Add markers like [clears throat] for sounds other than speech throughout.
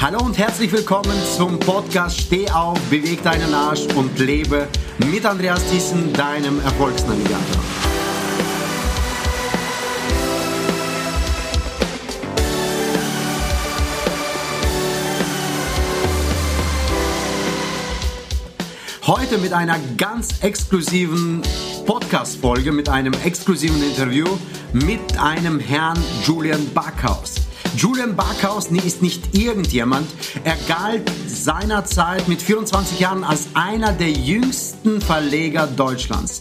Hallo und herzlich willkommen zum Podcast Steh auf, beweg deinen Arsch und lebe mit Andreas Thyssen, deinem Erfolgsnavigator. Heute mit einer ganz exklusiven Podcast-Folge, mit einem exklusiven Interview mit einem Herrn Julian Backhaus. Julian Backhaus ist nicht irgendjemand. Er galt seinerzeit mit 24 Jahren als einer der jüngsten Verleger Deutschlands.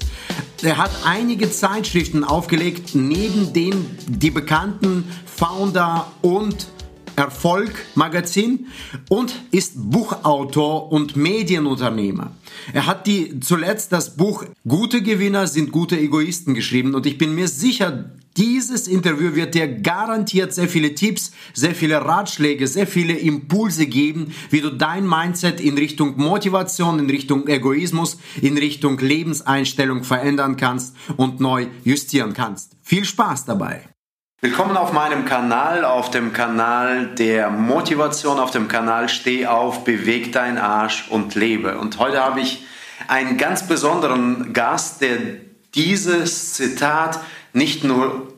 Er hat einige Zeitschriften aufgelegt, neben denen die bekannten Founder und Erfolg Magazin und ist Buchautor und Medienunternehmer. Er hat die zuletzt das Buch Gute Gewinner sind gute Egoisten geschrieben und ich bin mir sicher, dieses Interview wird dir garantiert sehr viele Tipps, sehr viele Ratschläge, sehr viele Impulse geben, wie du dein Mindset in Richtung Motivation, in Richtung Egoismus, in Richtung Lebenseinstellung verändern kannst und neu justieren kannst. Viel Spaß dabei! Willkommen auf meinem Kanal, auf dem Kanal der Motivation, auf dem Kanal Steh auf, beweg dein Arsch und lebe. Und heute habe ich einen ganz besonderen Gast, der dieses Zitat nicht nur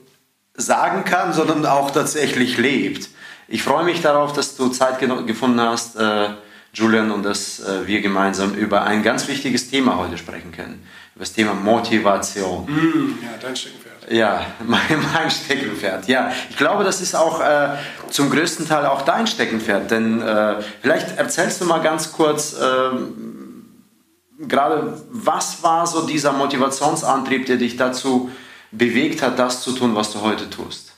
sagen kann, sondern auch tatsächlich lebt. Ich freue mich darauf, dass du Zeit gefunden hast, äh, Julian, und dass äh, wir gemeinsam über ein ganz wichtiges Thema heute sprechen können. Über das Thema Motivation. Mm, ja, dein Steckenpferd. Ja, [laughs] mein, mein Steckenpferd. Ja, ich glaube, das ist auch äh, zum größten Teil auch dein Steckenpferd. Denn äh, vielleicht erzählst du mal ganz kurz, äh, gerade was war so dieser Motivationsantrieb, der dich dazu bewegt hat, das zu tun, was du heute tust?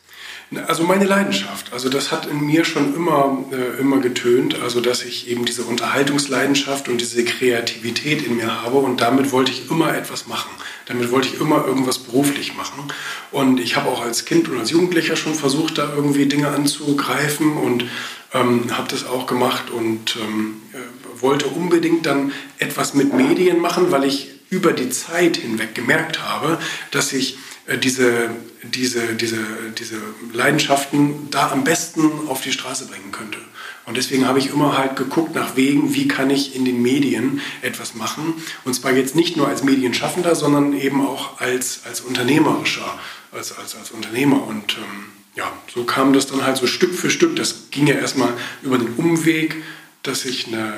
Also meine Leidenschaft, also das hat in mir schon immer, äh, immer getönt, also dass ich eben diese Unterhaltungsleidenschaft und diese Kreativität in mir habe und damit wollte ich immer etwas machen. Damit wollte ich immer irgendwas beruflich machen. Und ich habe auch als Kind und als Jugendlicher schon versucht, da irgendwie Dinge anzugreifen und ähm, habe das auch gemacht und ähm, äh, wollte unbedingt dann etwas mit Medien machen, weil ich über die Zeit hinweg gemerkt habe, dass ich diese, diese, diese, diese Leidenschaften da am besten auf die Straße bringen könnte. Und deswegen habe ich immer halt geguckt nach Wegen, wie kann ich in den Medien etwas machen. Und zwar jetzt nicht nur als Medienschaffender, sondern eben auch als, als unternehmerischer, als, als, als Unternehmer. Und ähm, ja, so kam das dann halt so Stück für Stück. Das ging ja erstmal über den Umweg, dass ich eine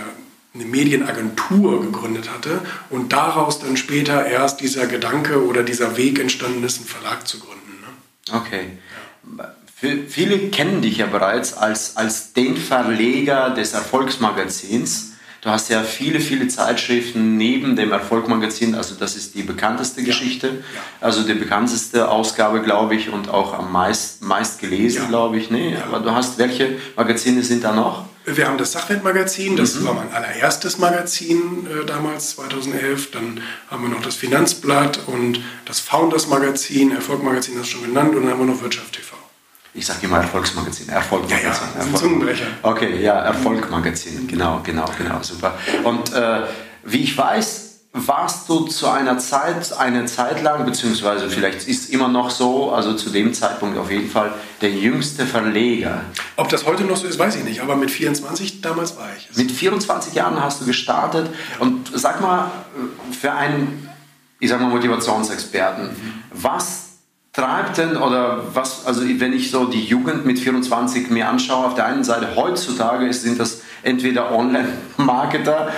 eine Medienagentur gegründet hatte und daraus dann später erst dieser Gedanke oder dieser Weg entstanden ist, einen Verlag zu gründen. Ne? Okay. Ja. Viele kennen dich ja bereits als, als den Verleger des Erfolgsmagazins. Du hast ja viele, viele Zeitschriften neben dem Erfolgmagazin, also das ist die bekannteste ja. Geschichte, ja. also die bekannteste Ausgabe, glaube ich, und auch am meist, meist gelesen, ja. glaube ich. Nee, aber du hast, welche Magazine sind da noch? Wir haben das Sachwertmagazin, das mhm. war mein allererstes Magazin äh, damals, 2011. Dann haben wir noch das Finanzblatt und das Founders Magazin, Erfolgmagazin hast du schon genannt, und dann haben wir noch Wirtschaft TV. Ich sage immer Erfolgsmagazin, Erfolgmagazin. Ja, ja, Erfolg. Zungenbrecher. Okay, ja, Erfolgmagazin, genau, genau, genau, super. Und äh, wie ich weiß, warst du zu einer Zeit, eine Zeit lang, beziehungsweise vielleicht ist es immer noch so, also zu dem Zeitpunkt auf jeden Fall, der jüngste Verleger. Ob das heute noch so ist, weiß ich nicht, aber mit 24 damals war ich es. Mit 24 Jahren hast du gestartet und sag mal, für einen, ich sag mal, Motivationsexperten, was treibt denn oder was, also wenn ich so die Jugend mit 24 mir anschaue, auf der einen Seite heutzutage sind das entweder Online-Marketer,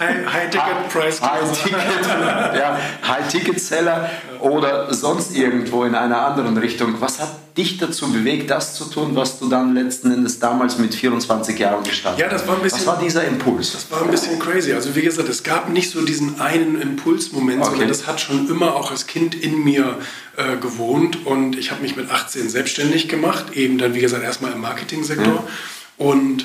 High-Ticket-Price, High-Ticket, [laughs] ja, High-Ticket-Seller oder sonst irgendwo in einer anderen Richtung. Was hat dich dazu bewegt, das zu tun, was du dann letzten Endes damals mit 24 Jahren gestartet hast? Ja, das war ein bisschen. Was war dieser Impuls? Das war ein bisschen crazy. Also wie gesagt, es gab nicht so diesen einen Impulsmoment, okay. sondern das hat schon immer auch als Kind in mir äh, gewohnt und ich habe mich mit 18 selbstständig gemacht, eben dann wie gesagt erstmal im Marketingsektor mhm. und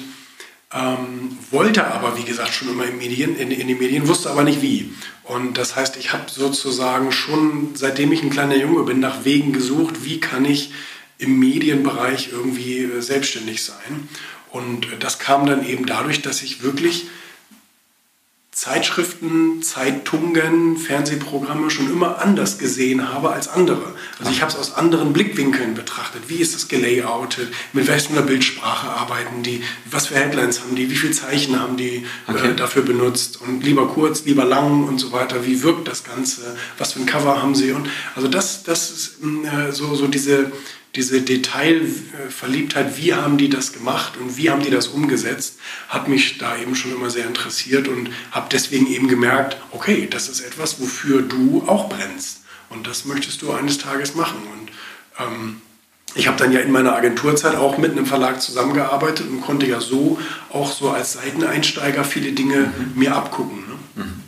ähm, wollte aber, wie gesagt, schon immer in, Medien, in, in den Medien, wusste aber nicht wie. Und das heißt, ich habe sozusagen schon, seitdem ich ein kleiner Junge bin, nach Wegen gesucht, wie kann ich im Medienbereich irgendwie äh, selbstständig sein. Und äh, das kam dann eben dadurch, dass ich wirklich Zeitschriften, Zeitungen, Fernsehprogramme schon immer anders gesehen habe als andere. Also ich habe es aus anderen Blickwinkeln betrachtet. Wie ist es gelayoutet? Mit welcher Bildsprache arbeiten die? Was für Headlines haben die? Wie viele Zeichen haben die äh, okay. äh, dafür benutzt? Und lieber kurz, lieber lang und so weiter. Wie wirkt das Ganze? Was für ein Cover haben sie? Und also das, das ist äh, so, so diese diese Detailverliebtheit, wie haben die das gemacht und wie haben die das umgesetzt, hat mich da eben schon immer sehr interessiert und habe deswegen eben gemerkt, okay, das ist etwas, wofür du auch brennst und das möchtest du eines Tages machen. Und ähm, ich habe dann ja in meiner Agenturzeit auch mit einem Verlag zusammengearbeitet und konnte ja so auch so als Seiteneinsteiger viele Dinge mhm. mir abgucken. Ne? Mhm.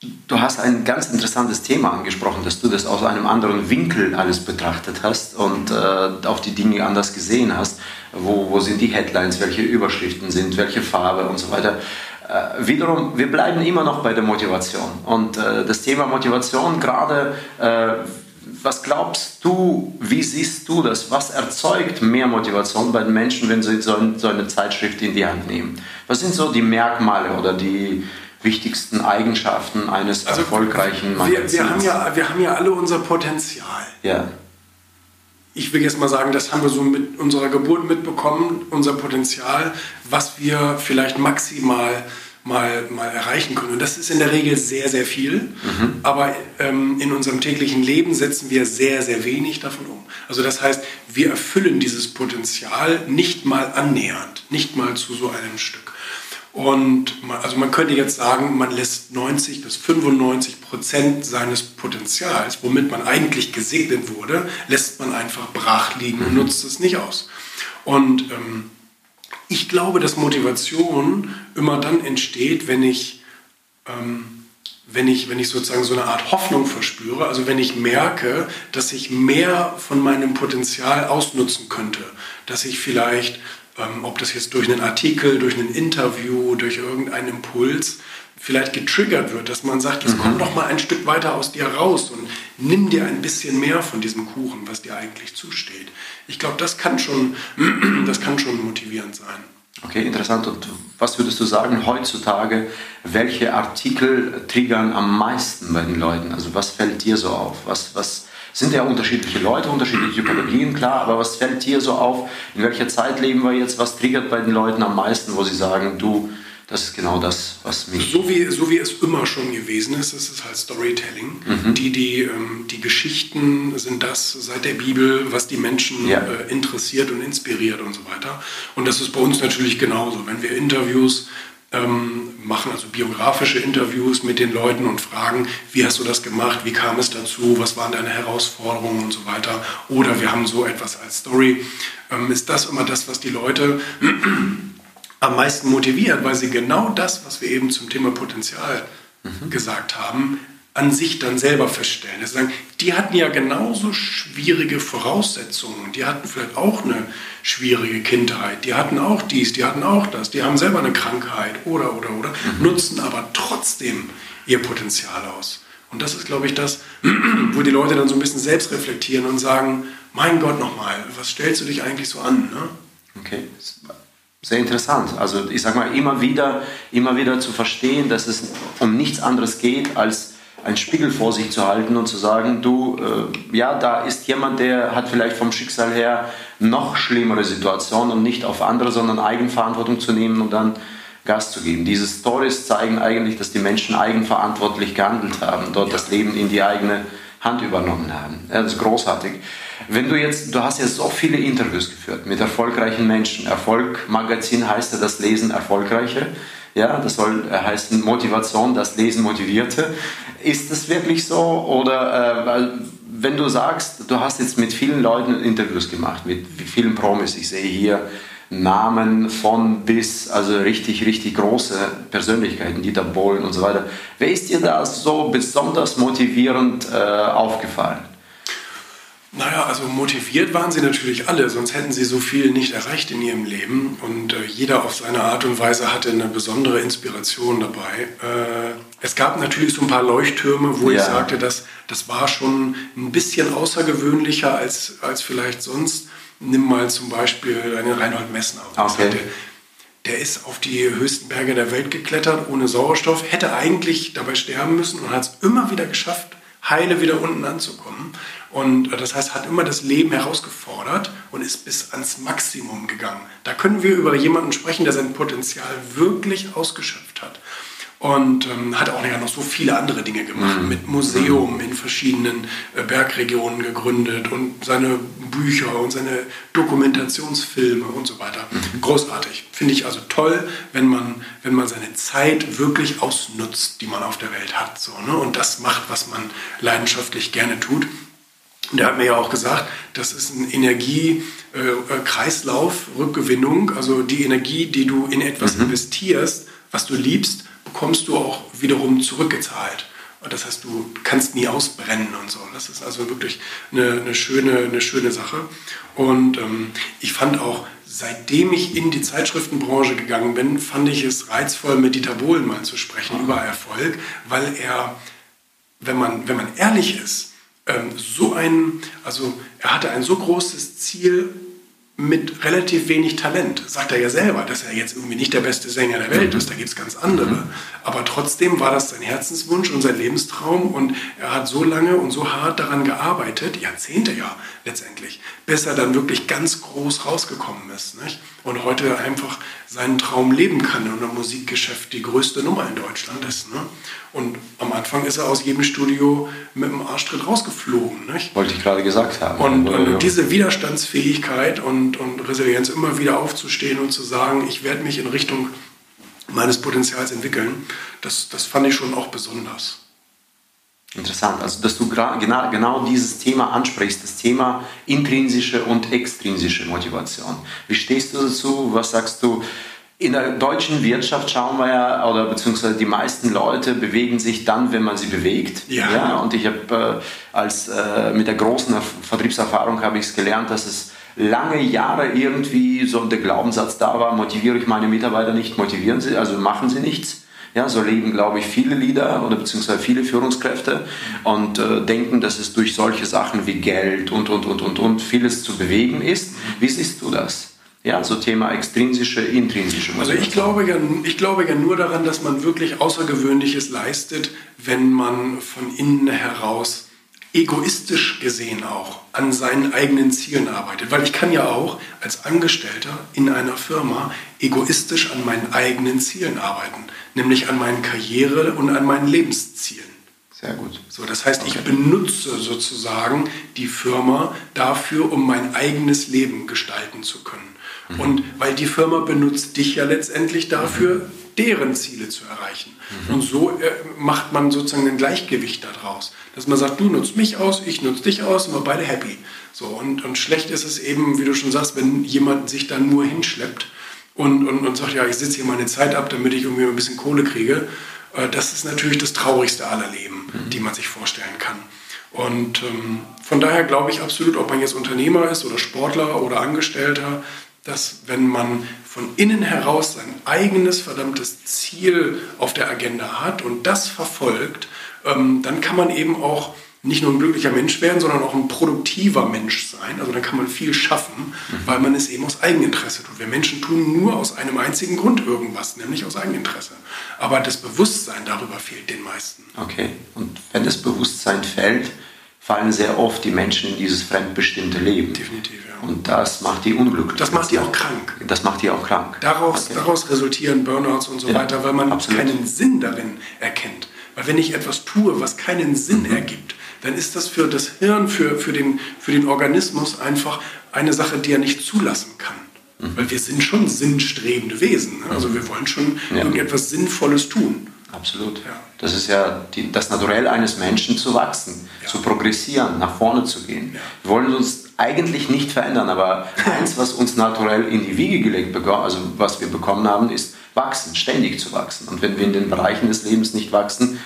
Du hast ein ganz interessantes Thema angesprochen, dass du das aus einem anderen Winkel alles betrachtet hast und äh, auch die Dinge anders gesehen hast. Wo, wo sind die Headlines, welche Überschriften sind, welche Farbe und so weiter. Äh, wiederum, wir bleiben immer noch bei der Motivation. Und äh, das Thema Motivation, gerade, äh, was glaubst du, wie siehst du das? Was erzeugt mehr Motivation bei den Menschen, wenn sie so, so eine Zeitschrift in die Hand nehmen? Was sind so die Merkmale oder die wichtigsten Eigenschaften eines also erfolgreichen Magazins? Wir, wir, haben ja, wir haben ja alle unser Potenzial. Ja. Ich will jetzt mal sagen, das haben wir so mit unserer Geburt mitbekommen, unser Potenzial, was wir vielleicht maximal mal, mal erreichen können. Und das ist in der Regel sehr, sehr viel. Mhm. Aber ähm, in unserem täglichen Leben setzen wir sehr, sehr wenig davon um. Also das heißt, wir erfüllen dieses Potenzial nicht mal annähernd, nicht mal zu so einem Stück. Und man, also man könnte jetzt sagen, man lässt 90 bis 95 Prozent seines Potenzials, womit man eigentlich gesegnet wurde, lässt man einfach brach liegen und mhm. nutzt es nicht aus. Und ähm, ich glaube, dass Motivation immer dann entsteht, wenn ich, ähm, wenn, ich, wenn ich sozusagen so eine Art Hoffnung verspüre, also wenn ich merke, dass ich mehr von meinem Potenzial ausnutzen könnte, dass ich vielleicht ähm, ob das jetzt durch einen Artikel, durch ein Interview, durch irgendeinen Impuls vielleicht getriggert wird, dass man sagt, jetzt mhm. komm doch mal ein Stück weiter aus dir raus und nimm dir ein bisschen mehr von diesem Kuchen, was dir eigentlich zusteht. Ich glaube, das kann schon, [clears throat] das kann schon motivierend sein. Okay, interessant. Und was würdest du sagen heutzutage, welche Artikel triggern am meisten bei den Leuten? Also was fällt dir so auf? Was, was, sind ja unterschiedliche Leute, unterschiedliche Typologien, klar, aber was fällt dir so auf? In welcher Zeit leben wir jetzt? Was triggert bei den Leuten am meisten, wo sie sagen, du, das ist genau das, was mich. So wie, so wie es immer schon gewesen ist, es ist halt Storytelling. Mhm. Die, die, ähm, die Geschichten sind das seit der Bibel, was die Menschen ja. äh, interessiert und inspiriert und so weiter. Und das ist bei uns natürlich genauso. Wenn wir Interviews ähm, machen also biografische Interviews mit den Leuten und fragen, wie hast du das gemacht, wie kam es dazu, was waren deine Herausforderungen und so weiter. Oder wir haben so etwas als Story. Ähm, ist das immer das, was die Leute [clears throat] am meisten motiviert, weil sie genau das, was wir eben zum Thema Potenzial mhm. gesagt haben, an sich dann selber feststellen. Also sagen, die hatten ja genauso schwierige Voraussetzungen. Die hatten vielleicht auch eine schwierige Kindheit. Die hatten auch dies, die hatten auch das. Die haben selber eine Krankheit oder, oder, oder. Mhm. Nutzen aber trotzdem ihr Potenzial aus. Und das ist, glaube ich, das, [clears throat] wo die Leute dann so ein bisschen selbst reflektieren und sagen, mein Gott nochmal, was stellst du dich eigentlich so an? Ne? Okay, sehr interessant. Also ich sage mal, immer wieder, immer wieder zu verstehen, dass es um nichts anderes geht, als einen Spiegel vor sich zu halten und zu sagen, du, äh, ja, da ist jemand, der hat vielleicht vom Schicksal her noch schlimmere Situationen und nicht auf andere, sondern Eigenverantwortung zu nehmen und dann Gas zu geben. Diese Stories zeigen eigentlich, dass die Menschen eigenverantwortlich gehandelt haben, dort ja. das Leben in die eigene Hand übernommen haben. Das ist großartig. Wenn du jetzt, du hast ja so viele Interviews geführt mit erfolgreichen Menschen. Erfolg Magazin heißt ja das Lesen Erfolgreiche. Ja, das soll äh, heißen Motivation, das Lesen Motivierte. Ist das wirklich so? Oder äh, wenn du sagst, du hast jetzt mit vielen Leuten Interviews gemacht, mit vielen Promis, ich sehe hier Namen von bis, also richtig, richtig große Persönlichkeiten, Dieter Bohlen und so weiter. Wer ist dir da so besonders motivierend äh, aufgefallen? Naja, also motiviert waren sie natürlich alle, sonst hätten sie so viel nicht erreicht in ihrem Leben. Und äh, jeder auf seine Art und Weise hatte eine besondere Inspiration dabei. Äh, es gab natürlich so ein paar Leuchttürme, wo ja. ich sagte, dass, das war schon ein bisschen außergewöhnlicher als, als vielleicht sonst. Nimm mal zum Beispiel einen Reinhold Messner. Okay. Der, der ist auf die höchsten Berge der Welt geklettert ohne Sauerstoff, hätte eigentlich dabei sterben müssen und hat es immer wieder geschafft, heile wieder unten anzukommen. Und äh, das heißt, hat immer das Leben herausgefordert und ist bis ans Maximum gegangen. Da können wir über jemanden sprechen, der sein Potenzial wirklich ausgeschöpft hat und ähm, hat auch ja noch so viele andere Dinge gemacht, mhm. mit Museum in verschiedenen äh, Bergregionen gegründet und seine Bücher und seine Dokumentationsfilme und so weiter. Mhm. Großartig. Finde ich also toll, wenn man, wenn man seine Zeit wirklich ausnutzt, die man auf der Welt hat. So, ne? Und das macht, was man leidenschaftlich gerne tut. Und er hat mir ja auch gesagt, das ist ein Energiekreislauf, äh, Rückgewinnung, also die Energie, die du in etwas mhm. investierst, was du liebst, bekommst du auch wiederum zurückgezahlt. Und das heißt, du kannst nie ausbrennen und so. Das ist also wirklich eine, eine schöne, eine schöne Sache. Und ähm, ich fand auch, seitdem ich in die Zeitschriftenbranche gegangen bin, fand ich es reizvoll, mit Dieter Bohlen mal zu sprechen über Erfolg, weil er, wenn man, wenn man ehrlich ist, ähm, so ein, also er hatte ein so großes Ziel mit relativ wenig Talent. Sagt er ja selber, dass er jetzt irgendwie nicht der beste Sänger der Welt ist, da gibt es ganz andere. Aber trotzdem war das sein Herzenswunsch und sein Lebenstraum und er hat so lange und so hart daran gearbeitet, Jahrzehnte ja letztendlich, bis er dann wirklich ganz groß rausgekommen ist. Nicht? Und heute einfach seinen Traum leben kann und im Musikgeschäft die größte Nummer in Deutschland ist. Ne? Und am Anfang ist er aus jedem Studio mit dem Arschtritt rausgeflogen. Nicht? Wollte ich gerade gesagt haben. Und, und diese Widerstandsfähigkeit und, und Resilienz, immer wieder aufzustehen und zu sagen, ich werde mich in Richtung meines Potenzials entwickeln, das, das fand ich schon auch besonders. Interessant, also dass du genau, genau dieses Thema ansprichst, das Thema intrinsische und extrinsische Motivation. Wie stehst du dazu? Was sagst du? In der deutschen Wirtschaft schauen wir ja, oder beziehungsweise die meisten Leute bewegen sich dann, wenn man sie bewegt. Ja. ja und ich habe äh, als äh, mit der großen Vertriebserfahrung habe ich es gelernt, dass es lange Jahre irgendwie so der Glaubenssatz da war: Motiviere ich meine Mitarbeiter nicht, motivieren sie, also machen sie nichts. Ja, so leben, glaube ich, viele Leader oder beziehungsweise viele Führungskräfte und äh, denken, dass es durch solche Sachen wie Geld und und und und und vieles zu bewegen ist. Wie siehst du das? Ja, so Thema extrinsische, intrinsische Motivation. Also ich glaube, ja, ich glaube ja nur daran, dass man wirklich Außergewöhnliches leistet, wenn man von innen heraus egoistisch gesehen auch an seinen eigenen Zielen arbeitet. Weil ich kann ja auch als Angestellter in einer Firma egoistisch an meinen eigenen Zielen arbeiten, nämlich an meinen Karriere- und an meinen Lebenszielen. Sehr gut. So, das heißt, okay. ich benutze sozusagen die Firma dafür, um mein eigenes Leben gestalten zu können. Mhm. Und weil die Firma benutzt dich ja letztendlich dafür, mhm. Deren Ziele zu erreichen. Mhm. Und so äh, macht man sozusagen ein Gleichgewicht daraus. Dass man sagt, du nutzt mich aus, ich nutze dich aus und wir beide happy. So, und, und schlecht ist es eben, wie du schon sagst, wenn jemand sich dann nur hinschleppt und, und, und sagt, ja, ich sitze hier meine Zeit ab, damit ich irgendwie ein bisschen Kohle kriege. Äh, das ist natürlich das Traurigste aller Leben, mhm. die man sich vorstellen kann. Und ähm, von daher glaube ich absolut, ob man jetzt Unternehmer ist oder Sportler oder Angestellter, dass wenn man von innen heraus sein eigenes verdammtes Ziel auf der Agenda hat und das verfolgt, ähm, dann kann man eben auch nicht nur ein glücklicher Mensch werden, sondern auch ein produktiver Mensch sein. Also dann kann man viel schaffen, mhm. weil man es eben aus Eigeninteresse tut. Wir Menschen tun nur aus einem einzigen Grund irgendwas, nämlich aus Eigeninteresse. Aber das Bewusstsein darüber fehlt den meisten. Okay, und wenn das Bewusstsein fällt, fallen sehr oft die Menschen in dieses fremdbestimmte Leben. Definitiv, ja. Und das macht die unglücklich. Das macht die auch krank. Das macht die auch krank. Daraus, okay. daraus resultieren Burnouts und so ja, weiter, weil man absolut. keinen Sinn darin erkennt. Weil wenn ich etwas tue, was keinen Sinn mhm. ergibt, dann ist das für das Hirn, für, für, den, für den Organismus einfach eine Sache, die er nicht zulassen kann. Mhm. Weil wir sind schon sinnstrebende Wesen. Ne? Also wir wollen schon ja. irgendetwas Sinnvolles tun. Absolut. Ja. Das ist ja die, das Naturell eines Menschen zu wachsen, ja. zu progressieren, nach vorne zu gehen. Ja. Wir wollen uns eigentlich nicht verändern, aber [laughs] eins, was uns naturell in die Wiege gelegt bekommen, also was wir bekommen haben, ist wachsen, ständig zu wachsen. Und wenn wir in den Bereichen des Lebens nicht wachsen,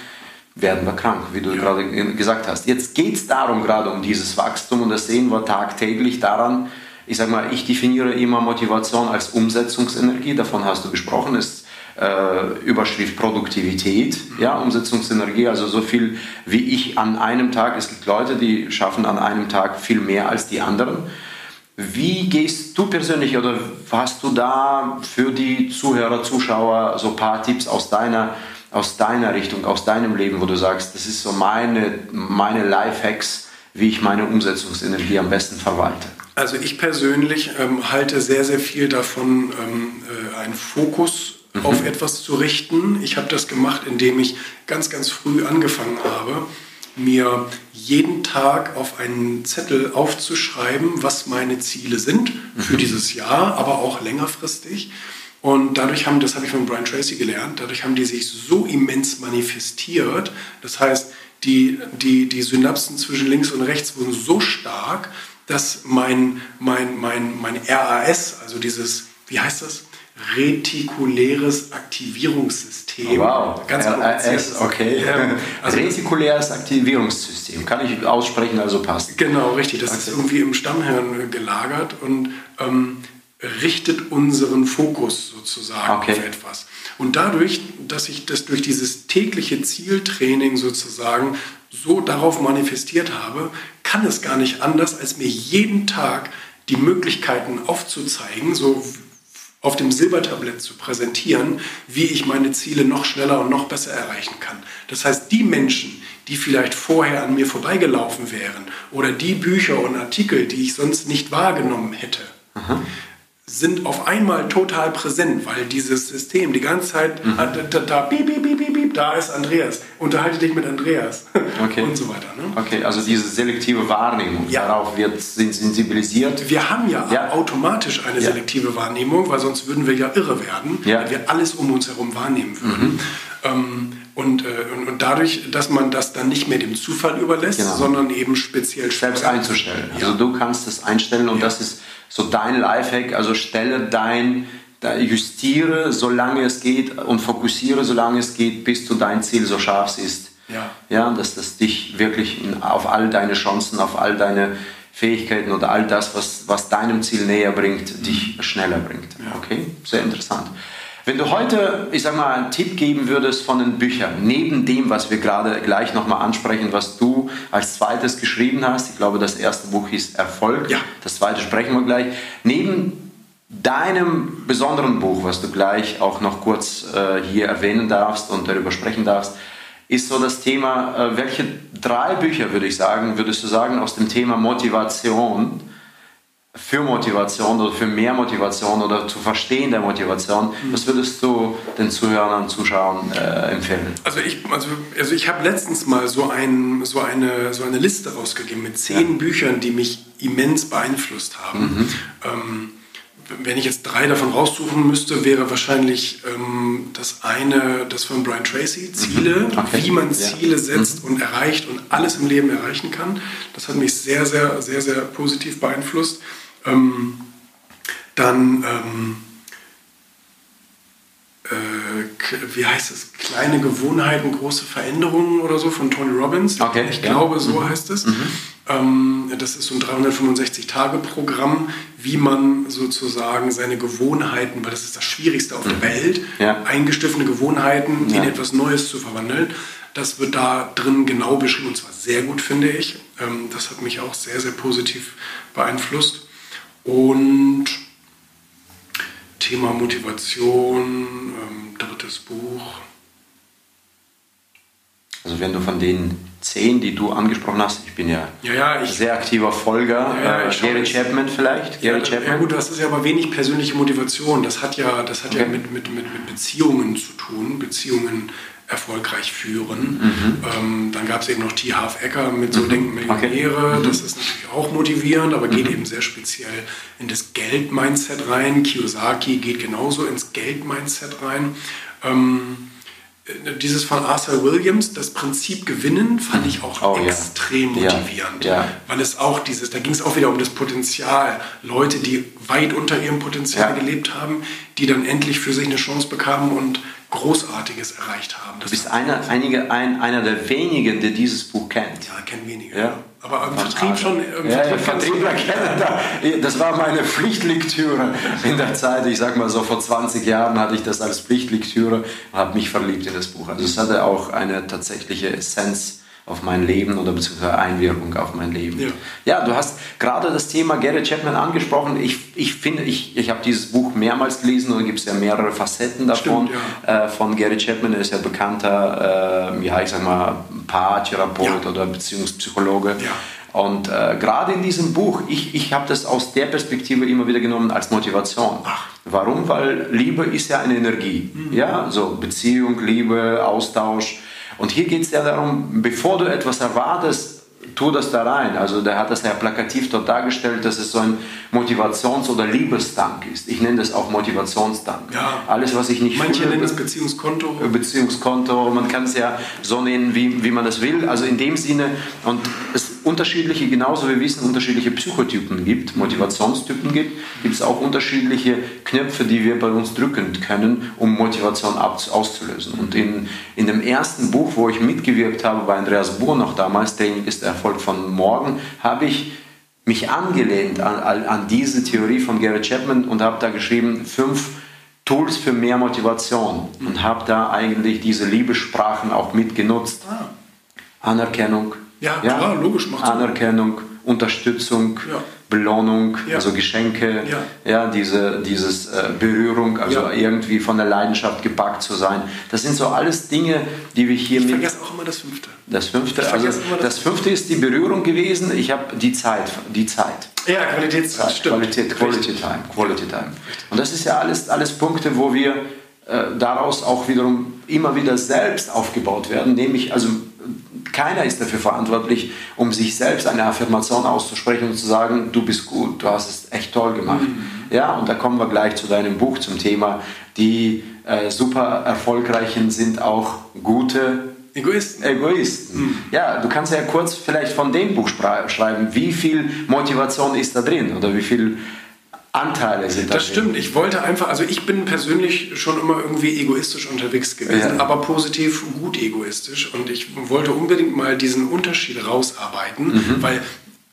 werden wir krank, wie du gerade gesagt hast. Jetzt geht es darum, gerade um dieses Wachstum und das sehen wir tagtäglich daran. Ich sage mal, ich definiere immer Motivation als Umsetzungsenergie, davon hast du gesprochen. Es äh, Überschrift Produktivität, ja, Umsetzungsenergie, also so viel wie ich an einem Tag. Es gibt Leute, die schaffen an einem Tag viel mehr als die anderen. Wie gehst du persönlich oder hast du da für die Zuhörer, Zuschauer so ein paar Tipps aus deiner, aus deiner Richtung, aus deinem Leben, wo du sagst, das ist so meine, meine Lifehacks, wie ich meine Umsetzungsenergie am besten verwalte? Also ich persönlich ähm, halte sehr, sehr viel davon, ähm, äh, einen Fokus mhm. auf etwas zu richten. Ich habe das gemacht, indem ich ganz, ganz früh angefangen habe, mir jeden Tag auf einen Zettel aufzuschreiben, was meine Ziele sind für mhm. dieses Jahr, aber auch längerfristig. Und dadurch haben, das habe ich von Brian Tracy gelernt, dadurch haben die sich so immens manifestiert. Das heißt, die, die, die Synapsen zwischen links und rechts wurden so stark, dass mein, mein, mein, mein RAS, also dieses, wie heißt das? Retikuläres Aktivierungssystem. Oh, wow, ganz RAS, okay. [laughs] Ähm, also Retikuläres Aktivierungssystem, kann ich aussprechen, also passt. Genau, richtig. Das okay. ist irgendwie im Stammhirn gelagert und ähm, richtet unseren Fokus sozusagen okay. auf etwas. Und dadurch, dass ich das durch dieses tägliche Zieltraining sozusagen so darauf manifestiert habe, kann es gar nicht anders, als mir jeden Tag die Möglichkeiten aufzuzeigen, so auf dem Silbertablett zu präsentieren, wie ich meine Ziele noch schneller und noch besser erreichen kann. Das heißt, die Menschen, die vielleicht vorher an mir vorbeigelaufen wären oder die Bücher und Artikel, die ich sonst nicht wahrgenommen hätte, Aha sind auf einmal total präsent, weil dieses System die ganze Zeit mhm. da, da, da, piep, piep, piep, da ist Andreas, unterhalte dich mit Andreas [laughs] okay. und so weiter. Ne? Okay, also diese selektive Wahrnehmung, ja. darauf wird sensibilisiert. Wir haben ja, ja. automatisch eine ja. selektive Wahrnehmung, weil sonst würden wir ja irre werden, weil wir alles um uns herum wahrnehmen würden. Mhm. Ähm, und, äh, und, und, dadurch, dass man das dann nicht mehr dem Zufall überlässt, genau. sondern eben speziell selbst einzustellen. Also du kannst es einstellen und das ist so dein Lifehack, also stelle dein, justiere, solange es geht und fokussiere, solange es geht, bis du dein Ziel so scharf siehst. Ja. ja dass das dich wirklich auf all deine Chancen, auf all deine Fähigkeiten oder all das, was, was deinem Ziel näher bringt, dich schneller bringt. Ja. Okay, sehr interessant. Wenn du heute, ich sag mal, einen Tipp geben würdest von den Büchern, neben dem, was wir gerade gleich nochmal ansprechen, was du als zweites geschrieben hast, ich glaube, das erste Buch hieß Erfolg, ja. das zweite sprechen wir gleich, neben deinem besonderen Buch, was du gleich auch noch kurz äh, hier erwähnen darfst und darüber sprechen darfst, ist so das Thema, äh, welche drei Bücher, würde ich sagen, würdest du sagen, aus dem Thema Motivation, für Motivation oder für mehr Motivation oder zu verstehen der Motivation, mhm. was würdest du den Zuhörern und Zuschauern äh, empfehlen? Also ich, also, also ich habe letztens mal so, ein, so, eine, so eine Liste rausgegeben mit zehn ja. Büchern, die mich immens beeinflusst haben. Mhm. Ähm, wenn ich jetzt drei davon raussuchen müsste, wäre wahrscheinlich ähm, das eine, das von Brian Tracy, mhm. Ziele, okay. wie man Ziele ja. setzt mhm. und erreicht und alles im Leben erreichen kann. Das hat mich sehr, sehr, sehr, sehr positiv beeinflusst. Ähm, dann, ähm, äh, wie heißt es, kleine Gewohnheiten, große Veränderungen oder so von Tony Robbins. Okay, ich ja. glaube, so mhm. heißt es. Mhm. Ähm, das ist so ein 365-Tage-Programm, wie man sozusagen seine Gewohnheiten, weil das ist das Schwierigste auf mhm. der Welt, ja. eingestiftene Gewohnheiten ja. in etwas Neues zu verwandeln. Das wird da drin genau beschrieben und zwar sehr gut, finde ich. Ähm, das hat mich auch sehr, sehr positiv beeinflusst. Und Thema Motivation, ähm, drittes Buch. Also wenn du von den zehn, die du angesprochen hast, ich bin ja, ja, ja ich, sehr aktiver Folger, ja, äh, Gary Chapman vielleicht. Gary Chapman. ja gut, das ist ja aber wenig persönliche Motivation. Das hat ja, das hat okay. ja mit, mit, mit, mit Beziehungen zu tun, Beziehungen erfolgreich führen. Mhm. Ähm, dann gab es eben noch T. Half Ecker mit So mhm. denken Millionäre. Okay. Das ist natürlich auch motivierend, aber geht mhm. eben sehr speziell in das Geld-Mindset rein. Kiyosaki geht genauso ins Geld-Mindset rein. Ähm, äh, dieses von Arthur Williams, das Prinzip Gewinnen, fand ich auch oh, extrem ja. motivierend. Ja. Weil es auch dieses, da ging es auch wieder um das Potenzial. Leute, die weit unter ihrem Potenzial ja. gelebt haben, die dann endlich für sich eine Chance bekamen und Großartiges erreicht haben. Das du bist einer, einige, ein, einer der wenigen, der dieses Buch kennt. Ja, kennen wenige. Ja. Aber im Vertrieb schon. Im ja, Vertrieb Vertriebler kennen da. Das war meine Pflichtlektüre in der Zeit. Ich sag mal so, vor 20 Jahren hatte ich das als Pflichtlektüre und habe mich verliebt in das Buch. Also es hatte auch eine tatsächliche Essenz auf mein Leben oder beziehungsweise Einwirkung auf mein Leben. Ja, ja du hast gerade das Thema Gary Chapman angesprochen. Ich, ich finde, ich, ich habe dieses Buch mehrmals gelesen und da gibt es ja mehrere Facetten davon. Stimmt, ja. äh, von Gary Chapman, er ist ja bekannter, äh, ja, ich sag mal, Paartherapeut ja. oder Beziehungspsychologe. Und äh, gerade in diesem Buch, ich, ich habe das aus der Perspektive immer wieder genommen als Motivation. Ach. Warum? Weil Liebe ist ja eine Energie. Mhm. Ja, so Beziehung, Liebe, Austausch. Und hier geht es ja darum, bevor du etwas erwartest, tu das da rein. Also der hat das ja plakativ dort dargestellt, dass es so ein Motivations- oder Liebesdank ist. Ich nenne das auch Motivationsdank. Ja. Alles, was ich nicht Manche nennen es Beziehungskonto. Beziehungskonto, man kann es ja so nennen, wie, wie man das will. Also in dem Sinne, und es unterschiedliche, genauso wie wir wissen, unterschiedliche Psychotypen gibt, Motivationstypen gibt, gibt es auch unterschiedliche Knöpfe, die wir bei uns drücken können, um Motivation auszulösen. Und in, in dem ersten Buch, wo ich mitgewirkt habe bei Andreas Buhr noch damals, Training ist der Erfolg von morgen, habe ich mich angelehnt an, an diese Theorie von Gary Chapman und habe da geschrieben, fünf Tools für mehr Motivation und habe da eigentlich diese Liebessprachen auch mitgenutzt. Ah. Anerkennung, ja, ja, klar, logisch macht Anerkennung, Unterstützung, ja. Belohnung, ja. also Geschenke, ja, diese dieses äh, Berührung, also irgendwie von der Leidenschaft gepackt zu sein. Das sind so alles Dinge, die wir hier ich mit. Ich vergesse auch immer das Fünfte. Das Fünfte, also das, das Fünfte ist die Berührung gewesen. Ich habe die Zeit, die Zeit. Ja, Qualitätszeit, stimmt. Qualität, Quality Time, Quality Time. Und das ist ja alles, alles Punkte, wo wir äh, daraus auch wiederum immer wieder selbst aufgebaut werden, nämlich also keiner ist dafür verantwortlich, um sich selbst eine Affirmation auszusprechen und zu sagen, du bist gut, du hast es echt toll gemacht. Mhm. Ja, und da kommen wir gleich zu deinem Buch zum Thema. Die äh, super erfolgreichen sind auch gute Egoisten. Egoisten. Mhm. Ja, du kannst ja kurz vielleicht von dem Buch schreiben. Wie viel Motivation ist da drin oder wie viel Anteile sind da. Das stimmt. Ich wollte einfach, also ich bin persönlich schon immer irgendwie egoistisch unterwegs gewesen, ja. aber positiv gut egoistisch. Und ich wollte unbedingt mal diesen Unterschied rausarbeiten, mhm. weil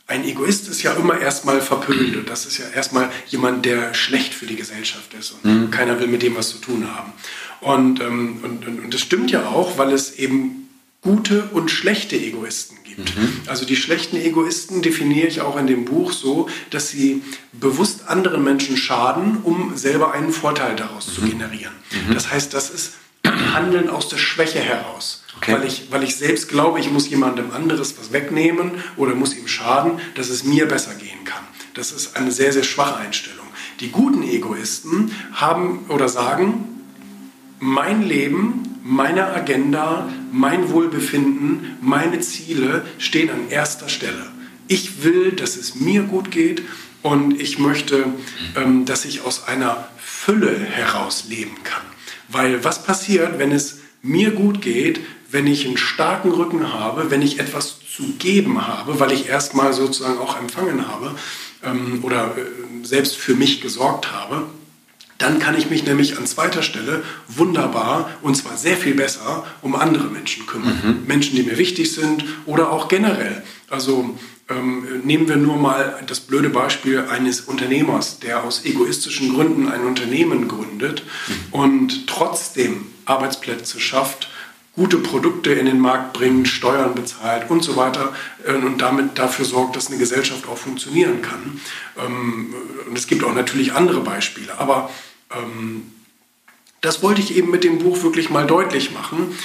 ein Egoist ist ja immer erstmal verpönt und das ist ja erstmal jemand, der schlecht für die Gesellschaft ist und mhm. keiner will mit dem was zu tun haben. Und, ähm, und, und, und das stimmt ja auch, weil es eben gute und schlechte Egoisten gibt. Mhm. Also die schlechten Egoisten definiere ich auch in dem Buch so, dass sie bewusst anderen Menschen schaden, um selber einen Vorteil daraus mhm. zu generieren. Mhm. Das heißt, das ist Handeln aus der Schwäche heraus. Okay. Weil, ich, weil ich selbst glaube, ich muss jemandem anderes was wegnehmen oder muss ihm schaden, dass es mir besser gehen kann. Das ist eine sehr, sehr schwache Einstellung. Die guten Egoisten haben oder sagen, mein Leben meine Agenda, mein Wohlbefinden, meine Ziele stehen an erster Stelle. Ich will, dass es mir gut geht und ich möchte, ähm, dass ich aus einer Fülle heraus leben kann. Weil was passiert, wenn es mir gut geht, wenn ich einen starken Rücken habe, wenn ich etwas zu geben habe, weil ich erstmal sozusagen auch empfangen habe ähm, oder äh, selbst für mich gesorgt habe, dann kann ich mich nämlich an zweiter Stelle wunderbar und zwar sehr viel besser um andere Menschen kümmern. Mhm. Menschen, die mir wichtig sind oder auch generell. Also ähm, nehmen wir nur mal das blöde Beispiel eines Unternehmers, der aus egoistischen Gründen ein Unternehmen gründet mhm. und trotzdem Arbeitsplätze schafft, gute Produkte in den Markt bringt, Steuern bezahlt und so weiter äh, und damit dafür sorgt, dass eine Gesellschaft auch funktionieren kann. Ähm, und es gibt auch natürlich andere Beispiele, aber ähm, das wollte ich eben mit dem Buch wirklich mal deutlich machen,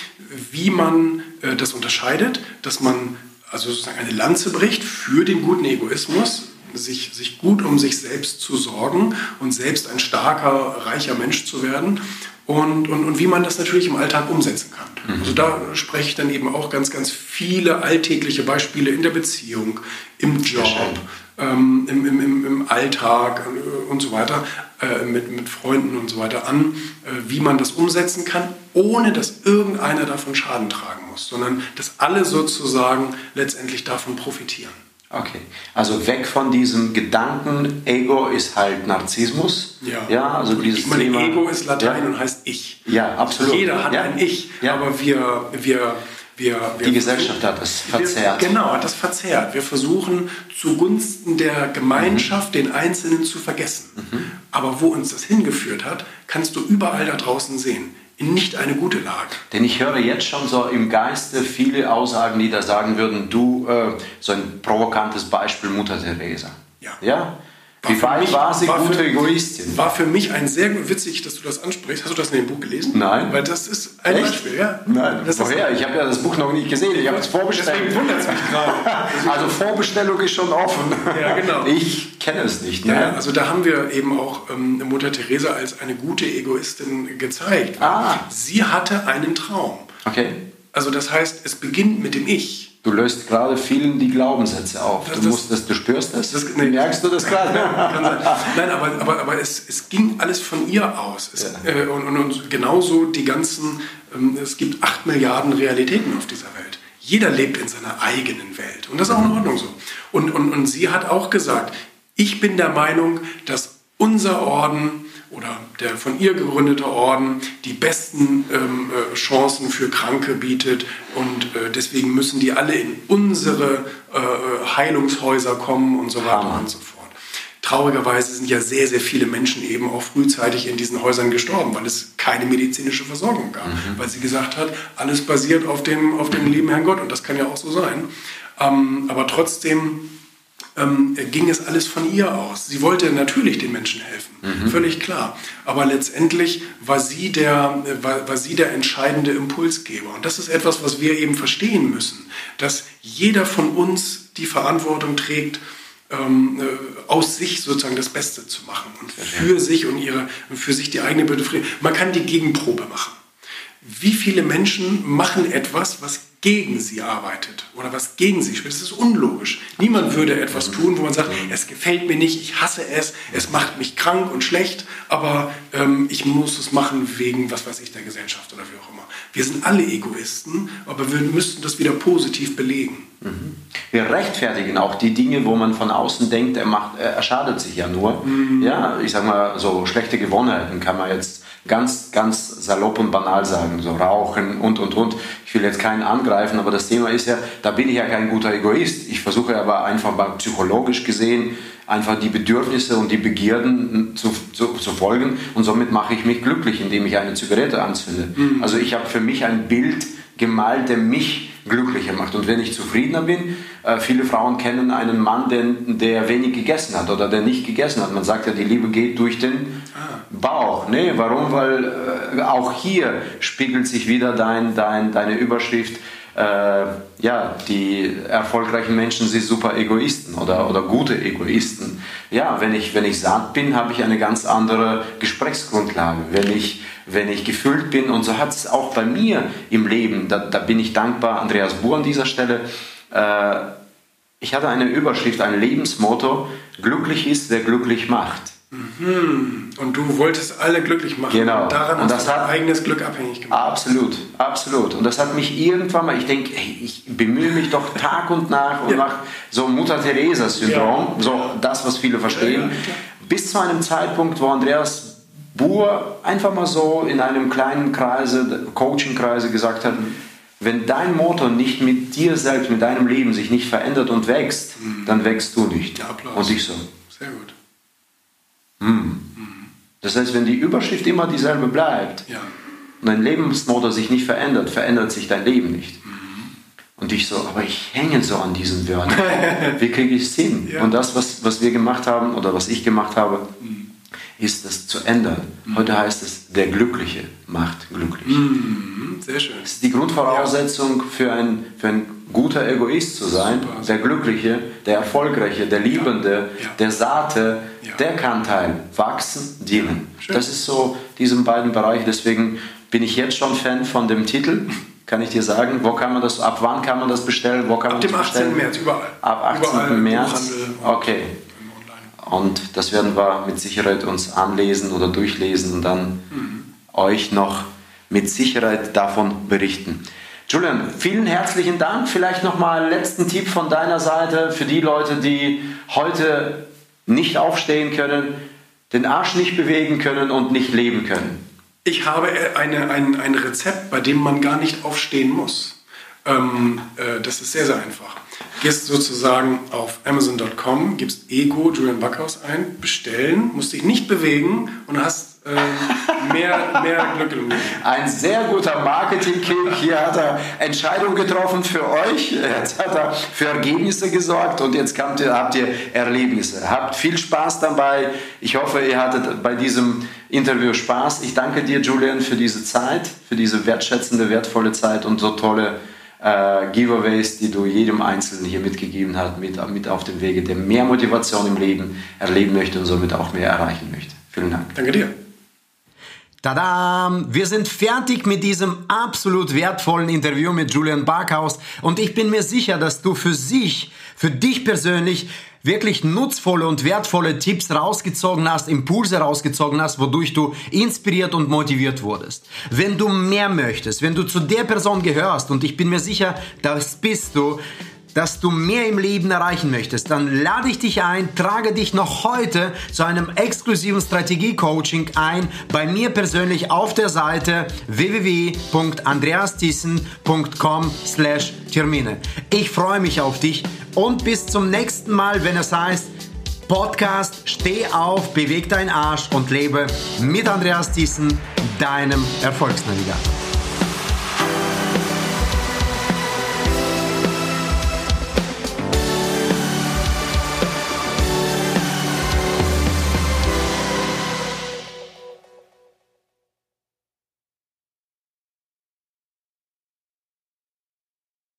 wie man äh, das unterscheidet, dass man also sozusagen eine Lanze bricht für den guten Egoismus, sich, sich gut um sich selbst zu sorgen und selbst ein starker, reicher Mensch zu werden und, und, und wie man das natürlich im Alltag umsetzen kann. Mhm. Also da spreche ich dann eben auch ganz, ganz viele alltägliche Beispiele in der Beziehung, im Job, ähm, im, im, im, Alltag äh, und so weiter, äh, mit, mit Freunden und so weiter an, äh, wie man das umsetzen kann, ohne dass irgendeiner davon Schaden tragen muss, sondern dass alle sozusagen letztendlich davon profitieren. Okay, also weg von diesem Gedanken, Ego ist halt Narzissmus. Ja, ja also dieses ich meine, Thema, Ego ist Latein ja. und heißt Ich. Ja, absolut. Jeder hat ja. ein Ich, aber wir, wir wir, wir die Gesellschaft hat das verzerrt. Wir, genau, hat das verzerrt. Wir versuchen zugunsten der Gemeinschaft mhm. den Einzelnen zu vergessen. Mhm. Aber wo uns das hingeführt hat, kannst du überall da draußen sehen. in nicht eine gute Lage. Denn ich höre jetzt schon so im Geiste viele Aussagen, die da sagen würden, du, äh, so ein provokantes Beispiel Mutter Teresa. Ja. ja? Wie weit mich, war sie war gute für, Egoistin? War für mich ein sehr witzig, dass du das ansprichst. Hast du das in dem Buch gelesen? Nein. Weil das ist ein Echt? Beispiel, ja. Nein. Das Woher? Ich habe ja das Buch noch nicht gesehen. Ich habe es vorbestellt. Deswegen wundert es mich gerade. [laughs] also Vorbestellung ist schon offen. Ja, genau. Ich kenne es nicht. Ne? Ja, also da haben wir eben auch ähm, Mutter Teresa als eine gute Egoistin gezeigt. Ah. Sie hatte einen Traum. Okay. Also das heißt, es beginnt mit dem Ich. Du löst gerade vielen die Glaubenssätze auf. Das, du, musst das, du spürst das? das nee. Merkst du das gerade? [laughs] Nein, aber, aber, aber es, es ging alles von ihr aus. Es, ja. äh, und, und, und, genauso die ganzen, ähm, es gibt acht Milliarden Realitäten auf dieser Welt. Jeder lebt in seiner eigenen Welt. Und das ist auch in Ordnung so. Und, und, und sie hat auch gesagt, ich bin der Meinung, dass unser Orden oder der von ihr gegründete Orden die besten ähm, äh, Chancen für Kranke bietet und äh, deswegen müssen die alle in unsere äh, Heilungshäuser kommen und so weiter Hammer. und so fort. Traurigerweise sind ja sehr, sehr viele Menschen eben auch frühzeitig in diesen Häusern gestorben, weil es keine medizinische Versorgung gab, mhm. weil sie gesagt hat, alles basiert auf dem, auf dem lieben Herrn Gott und das kann ja auch so sein. Ähm, aber trotzdem ähm, ging es alles von ihr aus. Sie wollte natürlich den Menschen helfen, mhm. völlig klar. Aber letztendlich war sie, der, war, war sie der entscheidende Impulsgeber. Und das ist etwas, was wir eben verstehen müssen, dass jeder von uns die Verantwortung trägt, ähm, äh, aus sich sozusagen das Beste zu machen und für sich und ihre, für sich die eigene Befriedigung. Man kann die Gegenprobe machen. Wie viele Menschen machen etwas, was gegen sie arbeitet oder was gegen sie spricht. Das ist unlogisch. Niemand würde etwas tun, wo man sagt, es gefällt mir nicht, ich hasse es, es macht mich krank und schlecht, aber ähm, ich muss es machen wegen, was weiß ich, der Gesellschaft oder wie auch immer. Wir sind alle Egoisten, aber wir müssten das wieder positiv belegen. Mhm. Wir rechtfertigen auch die Dinge, wo man von außen denkt, er, macht, er schadet sich ja nur. Mhm. Ja, ich sag mal, so schlechte Gewohnheiten kann man jetzt ganz, ganz salopp und banal sagen, so rauchen und, und, und. Ich will jetzt keinen angreifen, aber das Thema ist ja, da bin ich ja kein guter Egoist. Ich versuche aber einfach mal psychologisch gesehen, einfach die Bedürfnisse und die Begierden zu, zu, zu folgen und somit mache ich mich glücklich, indem ich eine Zigarette anzünde. Mhm. Also ich habe für mich ein Bild gemalt, der mich glücklicher macht. Und wenn ich zufriedener bin, äh, viele Frauen kennen einen Mann, der, der wenig gegessen hat oder der nicht gegessen hat. Man sagt ja, die Liebe geht durch den ah. Bauch. Nee, warum? Weil äh, auch hier spiegelt sich wieder dein, dein, deine Überschrift. Äh, ja, die erfolgreichen Menschen sind super Egoisten oder, oder gute Egoisten. Ja, wenn ich, wenn ich satt bin, habe ich eine ganz andere Gesprächsgrundlage. Wenn ich, wenn ich gefüllt bin, und so hat es auch bei mir im Leben, da, da bin ich dankbar, Andreas Buhr an dieser Stelle, äh, ich hatte eine Überschrift, ein Lebensmotto, glücklich ist, wer glücklich macht. Mhm. Und du wolltest alle glücklich machen. Genau. Und daran und das hast du dein eigenes Glück abhängig gemacht. Absolut, absolut. Und das hat mich irgendwann mal, ich denke, hey, ich bemühe mich doch Tag und Nacht und ja. mache so Mutter Teresa-Syndrom, ja. so das, was viele verstehen, ja, bis zu einem Zeitpunkt, wo Andreas Buhr einfach mal so in einem kleinen Kreise, Coaching-Kreise gesagt hat, wenn dein Motor nicht mit dir selbst, mit deinem Leben sich nicht verändert und wächst, mhm. dann wächst du nicht. Ja, Applaus. Und ich so. Sehr gut. Das heißt, wenn die Überschrift immer dieselbe bleibt ja. und dein Lebensmotor sich nicht verändert, verändert sich dein Leben nicht. Mhm. Und ich so, aber ich hänge so an diesen Wörtern. [laughs] Wie kriege ich es hin? Ja. Und das, was, was wir gemacht haben oder was ich gemacht habe, mhm. Ist das zu ändern. Mhm. Heute heißt es, der Glückliche macht glücklich. Mhm. Sehr schön. Das ist die Grundvoraussetzung ja. für, ein, für ein guter Egoist zu sein. Super. Der Glückliche, der Erfolgreiche, der Liebende, ja. der Saate, der kann teilen. Wachsen, dienen. Das ist so diese beiden Bereiche. Deswegen bin ich jetzt schon Fan von dem Titel. Kann ich dir sagen, wo kann man das, ab wann kann man das bestellen? Wo kann ab man dem 18. März, überall. Ab 18. Überall März. Okay. Und das werden wir mit Sicherheit uns anlesen oder durchlesen und dann mhm. euch noch mit Sicherheit davon berichten. Julian, vielen herzlichen Dank. Vielleicht nochmal letzten Tipp von deiner Seite für die Leute, die heute nicht aufstehen können, den Arsch nicht bewegen können und nicht leben können. Ich habe eine, ein, ein Rezept, bei dem man gar nicht aufstehen muss. Ähm, äh, das ist sehr, sehr einfach. Gehst sozusagen auf Amazon.com, gibst Ego Julian Backhaus ein, bestellen, musst dich nicht bewegen und hast äh, mehr, mehr Glück im Leben. Ein sehr guter Marketing-Kick. Hier hat er Entscheidungen getroffen für euch. Jetzt hat er für Ergebnisse gesorgt und jetzt ihr, habt ihr Erlebnisse. Habt viel Spaß dabei. Ich hoffe, ihr hattet bei diesem Interview Spaß. Ich danke dir, Julian, für diese Zeit, für diese wertschätzende, wertvolle Zeit und so tolle äh, Giveaways, die du jedem Einzelnen hier mitgegeben hast, mit, mit auf dem Wege, der mehr Motivation im Leben erleben möchte und somit auch mehr erreichen möchte. Vielen Dank. Danke dir. Tadam! Wir sind fertig mit diesem absolut wertvollen Interview mit Julian Barkhaus und ich bin mir sicher, dass du für sich, für dich persönlich wirklich nutzvolle und wertvolle Tipps rausgezogen hast, Impulse rausgezogen hast, wodurch du inspiriert und motiviert wurdest. Wenn du mehr möchtest, wenn du zu der Person gehörst und ich bin mir sicher, das bist du, dass du mehr im Leben erreichen möchtest, dann lade ich dich ein, trage dich noch heute zu einem exklusiven Strategie-Coaching ein, bei mir persönlich auf der Seite www.andreasthyssen.com slash Termine. Ich freue mich auf dich und bis zum nächsten Mal, wenn es heißt Podcast Steh auf, beweg deinen Arsch und lebe mit Andreas Thyssen, deinem Erfolgsnavigator.